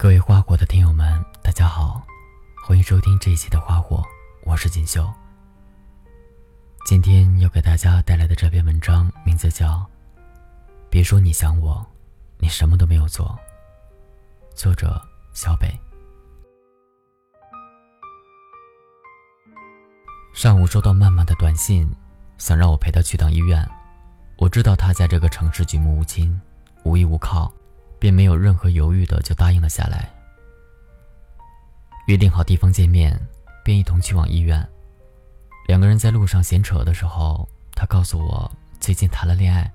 各位花火的听友们，大家好，欢迎收听这一期的花火，我是锦绣。今天要给大家带来的这篇文章名字叫《别说你想我，你什么都没有做》，作者小北。上午收到曼曼的短信，想让我陪她去趟医院。我知道她在这个城市举目无亲，无依无靠。便没有任何犹豫的就答应了下来。约定好地方见面，便一同去往医院。两个人在路上闲扯的时候，他告诉我最近谈了恋爱。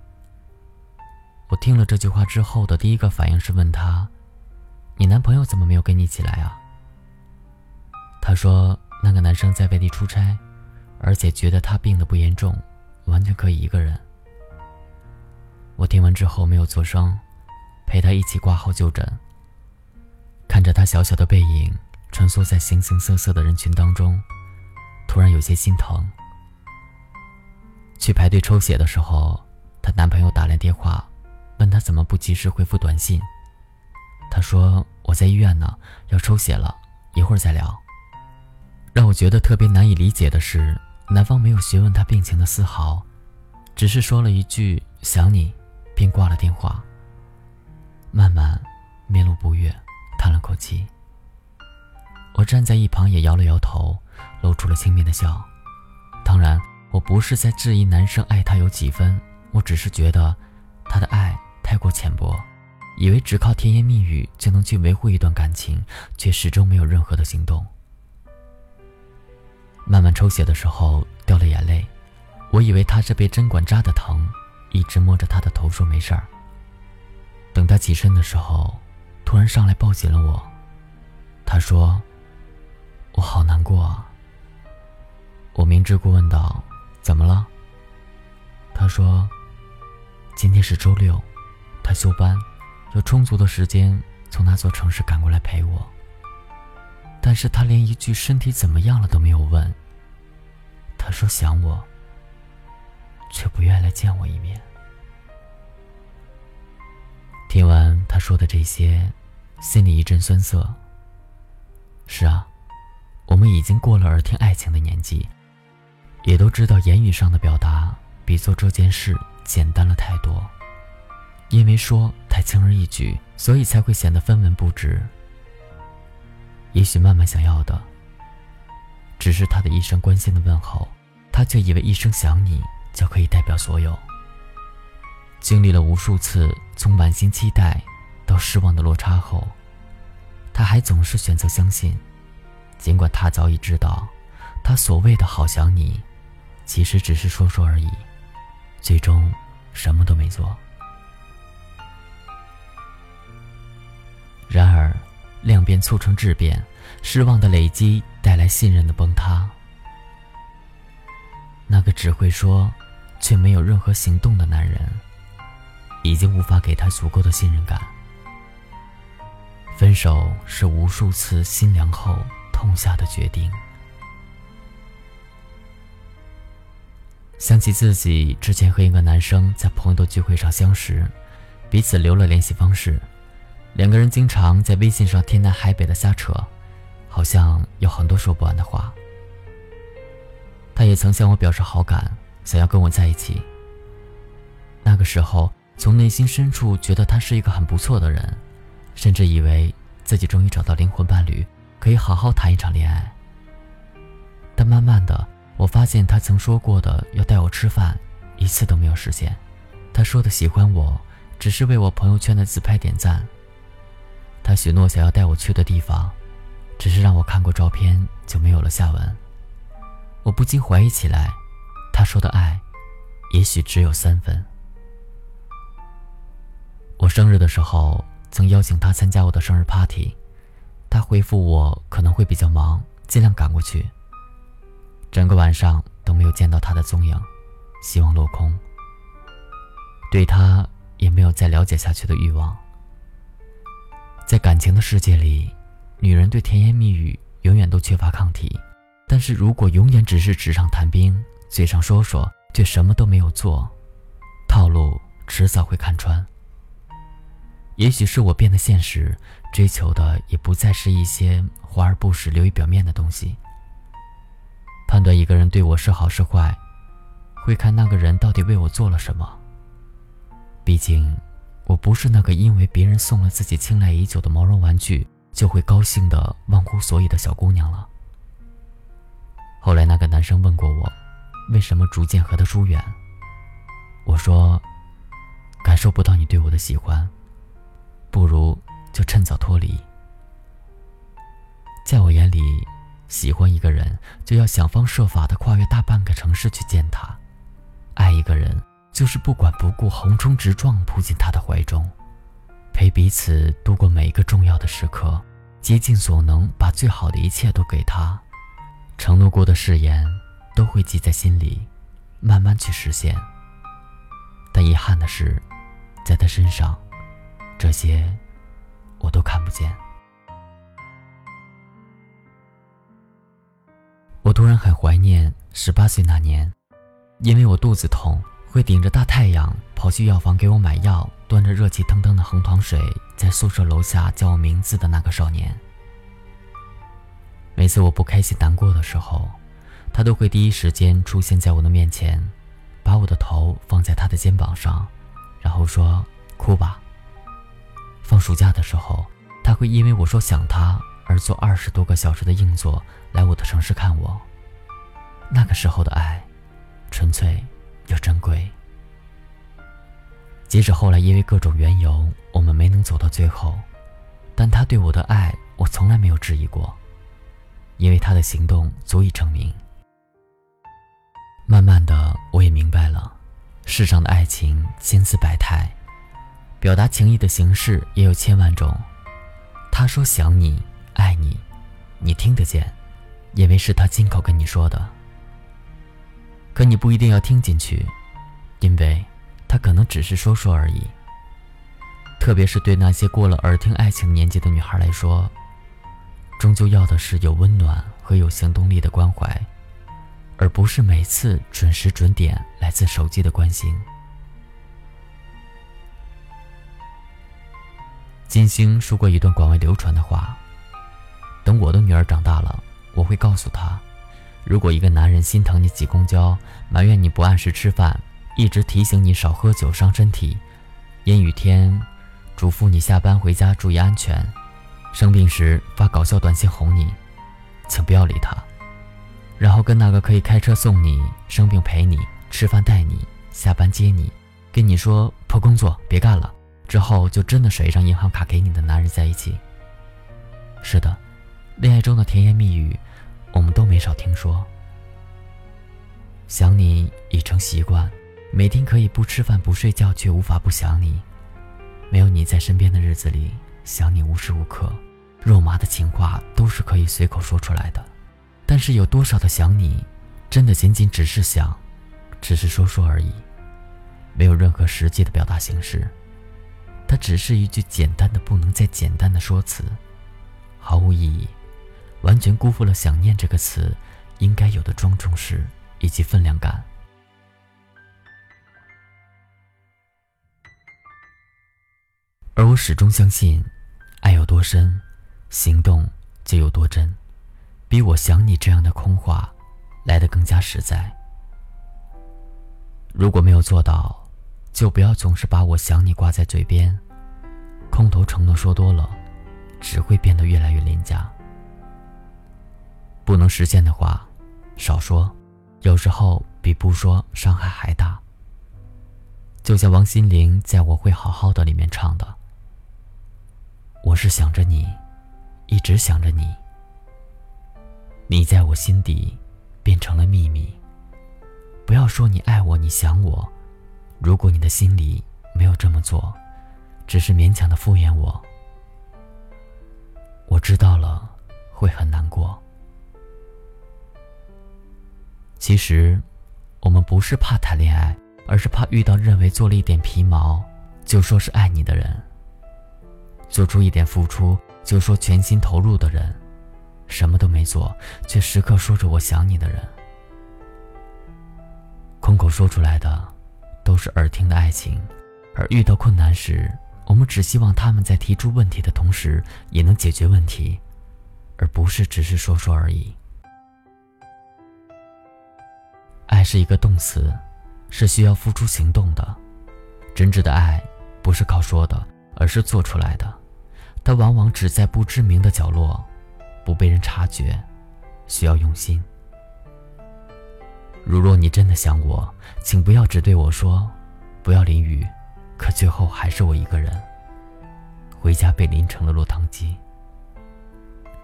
我听了这句话之后的第一个反应是问他：“你男朋友怎么没有跟你一起来啊？”他说：“那个男生在外地出差，而且觉得他病得不严重，完全可以一个人。”我听完之后没有作声。陪他一起挂号就诊。看着他小小的背影穿梭在形形色色的人群当中，突然有些心疼。去排队抽血的时候，她男朋友打来电话，问她怎么不及时回复短信。她说：“我在医院呢，要抽血了，一会儿再聊。”让我觉得特别难以理解的是，男方没有询问她病情的丝毫，只是说了一句“想你”，便挂了电话。慢慢，面露不悦，叹了口气。我站在一旁也摇了摇头，露出了轻蔑的笑。当然，我不是在质疑男生爱她有几分，我只是觉得他的爱太过浅薄，以为只靠甜言蜜语就能去维护一段感情，却始终没有任何的行动。慢慢抽血的时候掉了眼泪，我以为他是被针管扎的疼，一直摸着他的头说没事儿。等他起身的时候，突然上来抱紧了我。他说：“我好难过啊。”我明知故问道：“怎么了？”他说：“今天是周六，他休班，有充足的时间从那座城市赶过来陪我。但是他连一句身体怎么样了都没有问。他说想我，却不愿来见我一面。”听完他说的这些，心里一阵酸涩。是啊，我们已经过了耳听爱情的年纪，也都知道言语上的表达比做这件事简单了太多。因为说太轻而易举，所以才会显得分文不值。也许曼曼想要的，只是他的一声关心的问候，他却以为一声想你就可以代表所有。经历了无数次从满心期待到失望的落差后，他还总是选择相信，尽管他早已知道，他所谓的好想你，其实只是说说而已，最终什么都没做。然而，量变促成质变，失望的累积带来信任的崩塌。那个只会说，却没有任何行动的男人。已经无法给他足够的信任感。分手是无数次心凉后痛下的决定。想起自己之前和一个男生在朋友的聚会上相识，彼此留了联系方式，两个人经常在微信上天南海北的瞎扯，好像有很多说不完的话。他也曾向我表示好感，想要跟我在一起。那个时候。从内心深处觉得他是一个很不错的人，甚至以为自己终于找到灵魂伴侣，可以好好谈一场恋爱。但慢慢的，我发现他曾说过的要带我吃饭，一次都没有实现。他说的喜欢我，只是为我朋友圈的自拍点赞。他许诺想要带我去的地方，只是让我看过照片就没有了下文。我不禁怀疑起来，他说的爱，也许只有三分。我生日的时候，曾邀请他参加我的生日 party，他回复我可能会比较忙，尽量赶过去。整个晚上都没有见到他的踪影，希望落空。对他也没有再了解下去的欲望。在感情的世界里，女人对甜言蜜语永远都缺乏抗体，但是如果永远只是纸上谈兵，嘴上说说，却什么都没有做，套路迟早会看穿。也许是我变得现实，追求的也不再是一些华而不实、流于表面的东西。判断一个人对我是好是坏，会看那个人到底为我做了什么。毕竟，我不是那个因为别人送了自己青睐已久的毛绒玩具就会高兴的忘乎所以的小姑娘了。后来，那个男生问过我，为什么逐渐和他疏远？我说，感受不到你对我的喜欢，不如就趁早脱离。在我眼里，喜欢一个人就要想方设法的跨越大半个城市去见他，爱一个人。就是不管不顾，横冲直撞扑进他的怀中，陪彼此度过每一个重要的时刻，竭尽所能把最好的一切都给他，承诺过的誓言都会记在心里，慢慢去实现。但遗憾的是，在他身上，这些我都看不见。我突然很怀念十八岁那年，因为我肚子痛。会顶着大太阳跑去药房给我买药，端着热气腾腾的红糖水，在宿舍楼下叫我名字的那个少年。每次我不开心、难过的时候，他都会第一时间出现在我的面前，把我的头放在他的肩膀上，然后说：“哭吧。”放暑假的时候，他会因为我说想他而坐二十多个小时的硬座来我的城市看我。那个时候的爱，纯粹。又珍贵。即使后来因为各种缘由，我们没能走到最后，但他对我的爱，我从来没有质疑过，因为他的行动足以证明。慢慢的，我也明白了，世上的爱情千姿百态，表达情意的形式也有千万种。他说想你，爱你，你听得见，因为是他亲口跟你说的。可你不一定要听进去，因为他可能只是说说而已。特别是对那些过了耳听爱情年纪的女孩来说，终究要的是有温暖和有行动力的关怀，而不是每次准时准点来自手机的关心。金星说过一段广为流传的话：“等我的女儿长大了，我会告诉她。”如果一个男人心疼你挤公交，埋怨你不按时吃饭，一直提醒你少喝酒伤身体，阴雨天嘱咐你下班回家注意安全，生病时发搞笑短信哄你，请不要理他，然后跟那个可以开车送你、生病陪你、吃饭带你、下班接你、跟你说破工作别干了之后就真的甩一张银行卡给你的男人在一起。是的，恋爱中的甜言蜜语。我们都没少听说，想你已成习惯，每天可以不吃饭不睡觉，却无法不想你。没有你在身边的日子里，想你无时无刻。肉麻的情话都是可以随口说出来的，但是有多少的想你，真的仅仅只是想，只是说说而已，没有任何实际的表达形式。它只是一句简单的不能再简单的说辞，毫无意义。完全辜负了“想念”这个词应该有的庄重式以及分量感。而我始终相信，爱有多深，行动就有多真，比我想你这样的空话来得更加实在。如果没有做到，就不要总是把我想你挂在嘴边，空头承诺说多了，只会变得越来越廉价。不能实现的话，少说，有时候比不说伤害还大。就像王心凌在我会好好的里面唱的：“我是想着你，一直想着你，你在我心底变成了秘密。不要说你爱我，你想我，如果你的心里没有这么做，只是勉强的敷衍我，我知道了，会很难过。”其实，我们不是怕谈恋爱，而是怕遇到认为做了一点皮毛就说是爱你的人，做出一点付出就说全心投入的人，什么都没做却时刻说着我想你的人。空口说出来的都是耳听的爱情，而遇到困难时我们只希望他们在提出问题的同时，也能解决问题，而不是只是说说而已。爱是一个动词，是需要付出行动的。真挚的爱不是靠说的，而是做出来的。它往往只在不知名的角落，不被人察觉，需要用心。如若你真的想我，请不要只对我说“不要淋雨”。可最后还是我一个人回家，被淋成了落汤鸡。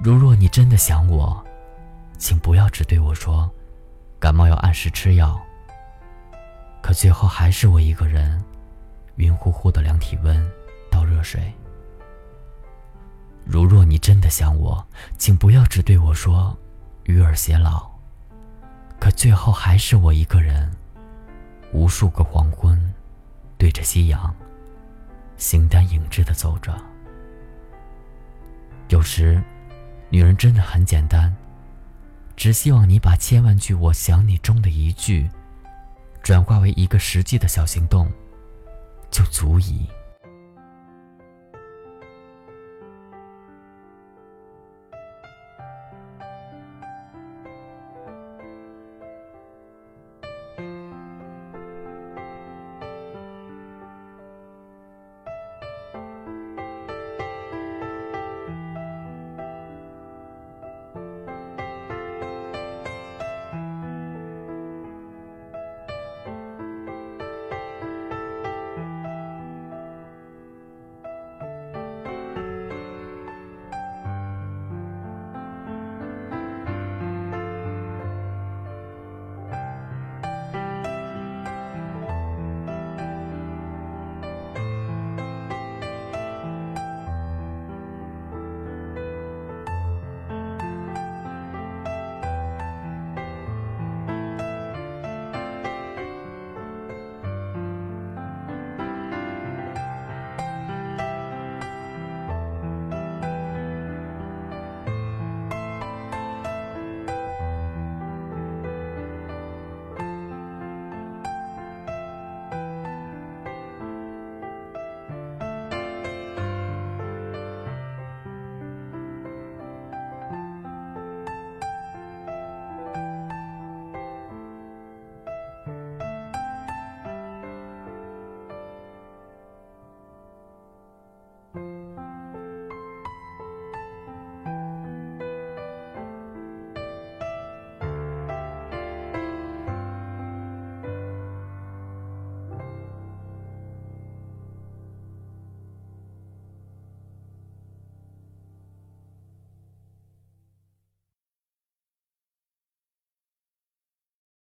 如若你真的想我，请不要只对我说“感冒要按时吃药”。可最后还是我一个人晕乎乎的量体温、倒热水。如若你真的想我，请不要只对我说“与尔偕老”。可最后还是我一个人，无数个黄昏。对着夕阳，形单影只的走着。有时，女人真的很简单，只希望你把千万句“我想你”中的一句，转化为一个实际的小行动，就足以。